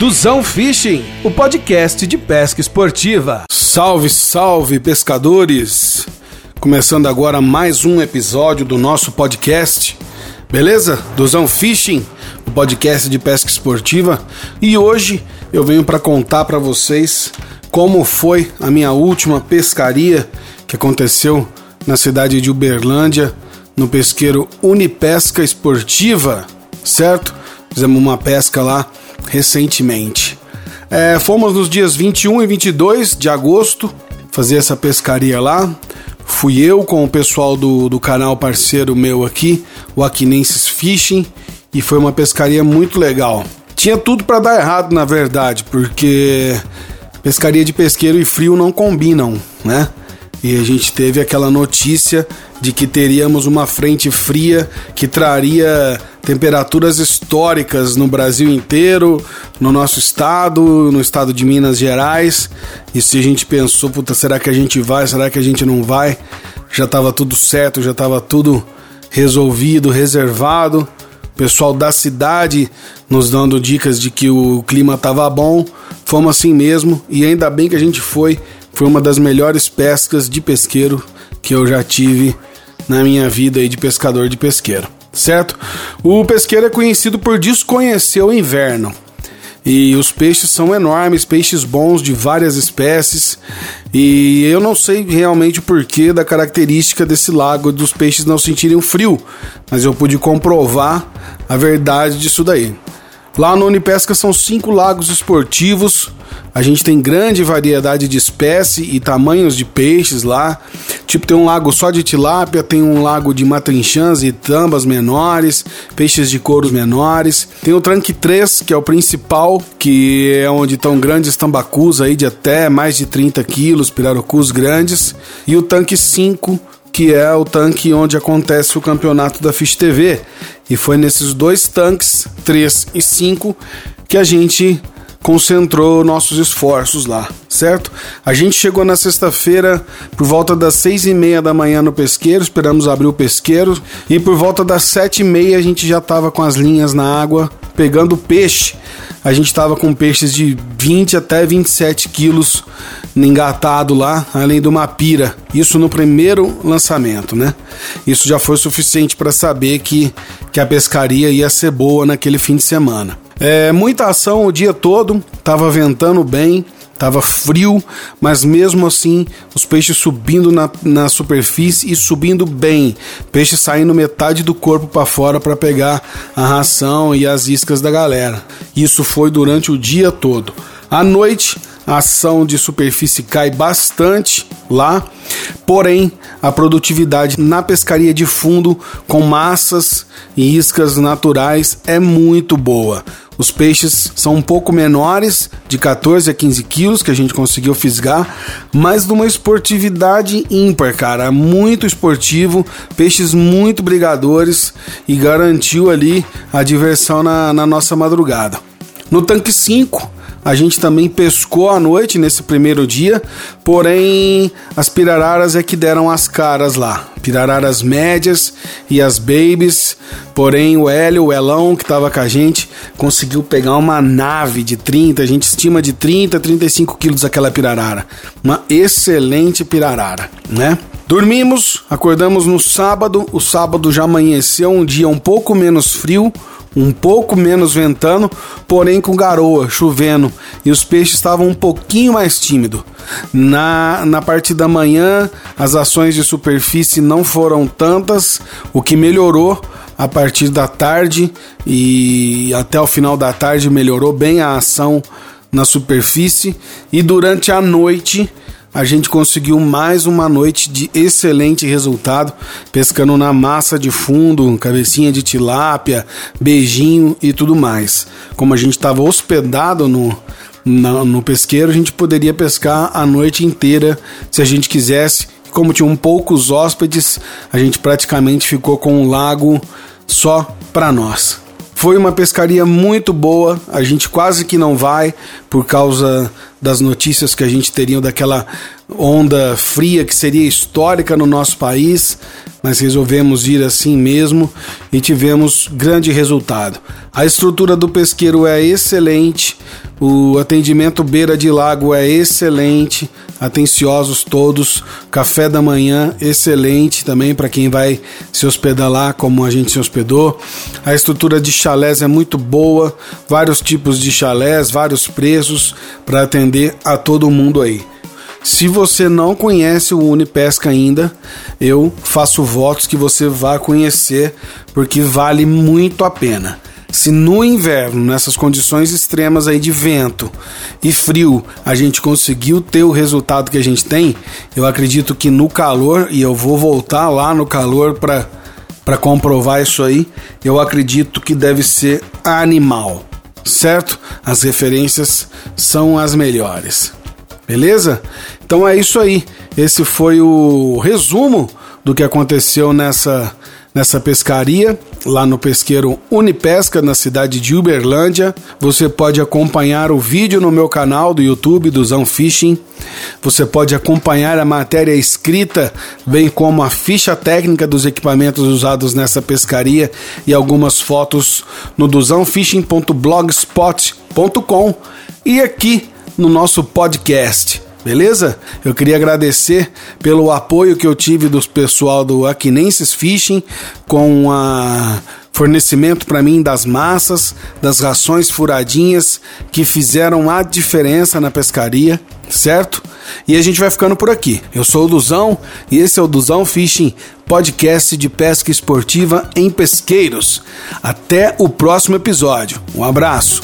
Duzão Fishing, o podcast de pesca esportiva. Salve, salve, pescadores! Começando agora mais um episódio do nosso podcast. Beleza? Duzão Fishing, o podcast de pesca esportiva. E hoje eu venho para contar para vocês como foi a minha última pescaria que aconteceu na cidade de Uberlândia, no pesqueiro Unipesca Esportiva, certo? Fizemos uma pesca lá recentemente. É, fomos nos dias 21 e 22 de agosto fazer essa pescaria lá. Fui eu com o pessoal do, do canal parceiro meu aqui, o Aquinenses Fishing, e foi uma pescaria muito legal. Tinha tudo para dar errado, na verdade, porque pescaria de pesqueiro e frio não combinam, né? E a gente teve aquela notícia de que teríamos uma frente fria que traria temperaturas históricas no Brasil inteiro, no nosso estado, no estado de Minas Gerais. E se a gente pensou, puta, será que a gente vai? Será que a gente não vai? Já estava tudo certo, já estava tudo resolvido, reservado. O pessoal da cidade nos dando dicas de que o clima estava bom. Fomos assim mesmo e ainda bem que a gente foi foi uma das melhores pescas de pesqueiro que eu já tive na minha vida aí de pescador de pesqueiro, certo? O pesqueiro é conhecido por desconhecer o inverno. E os peixes são enormes, peixes bons de várias espécies. E eu não sei realmente o porquê da característica desse lago dos peixes não sentirem frio, mas eu pude comprovar a verdade disso daí. Lá no Unipesca são cinco lagos esportivos. A gente tem grande variedade de espécie e tamanhos de peixes lá. Tipo, tem um lago só de tilápia, tem um lago de matrinchãs e tambas menores, peixes de couros menores. Tem o Tranque 3, que é o principal, que é onde estão grandes tambacus aí de até mais de 30 quilos, pirarucus grandes. E o Tanque 5, que é o tanque onde acontece o campeonato da Fish TV. E foi nesses dois tanques, 3 e 5, que a gente concentrou nossos esforços lá, certo? A gente chegou na sexta-feira por volta das seis e meia da manhã no pesqueiro, esperamos abrir o pesqueiro e por volta das sete e meia a gente já estava com as linhas na água pegando peixe. A gente estava com peixes de 20 até 27 quilos engatado lá, além de uma pira. Isso no primeiro lançamento, né? Isso já foi suficiente para saber que, que a pescaria ia ser boa naquele fim de semana. É, muita ação o dia todo, tava ventando bem, tava frio, mas mesmo assim os peixes subindo na, na superfície e subindo bem, peixe saindo metade do corpo para fora para pegar a ração e as iscas da galera. Isso foi durante o dia todo. À noite a ação de superfície cai bastante lá, porém a produtividade na pescaria de fundo com massas e iscas naturais é muito boa. Os peixes são um pouco menores, de 14 a 15 quilos, que a gente conseguiu fisgar, mas de uma esportividade ímpar, cara. Muito esportivo, peixes muito brigadores e garantiu ali a diversão na, na nossa madrugada. No tanque 5, a gente também pescou à noite nesse primeiro dia, porém as pirararas é que deram as caras lá. Pirararas médias e as babies, porém o Hélio, o Elão que estava com a gente, conseguiu pegar uma nave de 30, a gente estima de 30 35 quilos aquela pirarara. Uma excelente pirarara, né? Dormimos, acordamos no sábado, o sábado já amanheceu um dia um pouco menos frio, um pouco menos ventando, porém com garoa, chovendo, e os peixes estavam um pouquinho mais tímidos. Na, na parte da manhã, as ações de superfície não foram tantas, o que melhorou a partir da tarde e até o final da tarde melhorou bem a ação na superfície e durante a noite a gente conseguiu mais uma noite de excelente resultado, pescando na massa de fundo, cabecinha de tilápia, beijinho e tudo mais. Como a gente estava hospedado no, no, no pesqueiro, a gente poderia pescar a noite inteira se a gente quisesse. Como tinham poucos hóspedes, a gente praticamente ficou com um lago só para nós. Foi uma pescaria muito boa, a gente quase que não vai por causa das notícias que a gente teria daquela onda fria que seria histórica no nosso país, mas resolvemos ir assim mesmo e tivemos grande resultado. A estrutura do pesqueiro é excelente, O atendimento beira de lago é excelente, atenciosos todos. Café da manhã excelente também para quem vai se hospedar lá, como a gente se hospedou. A estrutura de chalés é muito boa, vários tipos de chalés, vários preços para atender a todo mundo aí. Se você não conhece o Unipesca ainda, eu faço votos que você vá conhecer, porque vale muito a pena. Se no inverno, nessas condições extremas aí de vento e frio, a gente conseguiu ter o resultado que a gente tem, eu acredito que no calor, e eu vou voltar lá no calor para para comprovar isso aí, eu acredito que deve ser animal, certo? As referências são as melhores. Beleza? Então é isso aí. Esse foi o resumo do que aconteceu nessa, nessa pescaria, lá no pesqueiro Unipesca, na cidade de Uberlândia. Você pode acompanhar o vídeo no meu canal do YouTube do Zão Fishing. Você pode acompanhar a matéria escrita, bem como a ficha técnica dos equipamentos usados nessa pescaria e algumas fotos no duzãofishing.blogspot.com e aqui no nosso podcast. Beleza? Eu queria agradecer pelo apoio que eu tive do pessoal do Aquinenses Fishing com a fornecimento para mim das massas, das rações furadinhas que fizeram a diferença na pescaria, certo? E a gente vai ficando por aqui. Eu sou o Duzão e esse é o Duzão Fishing, podcast de pesca esportiva em pesqueiros. Até o próximo episódio. Um abraço.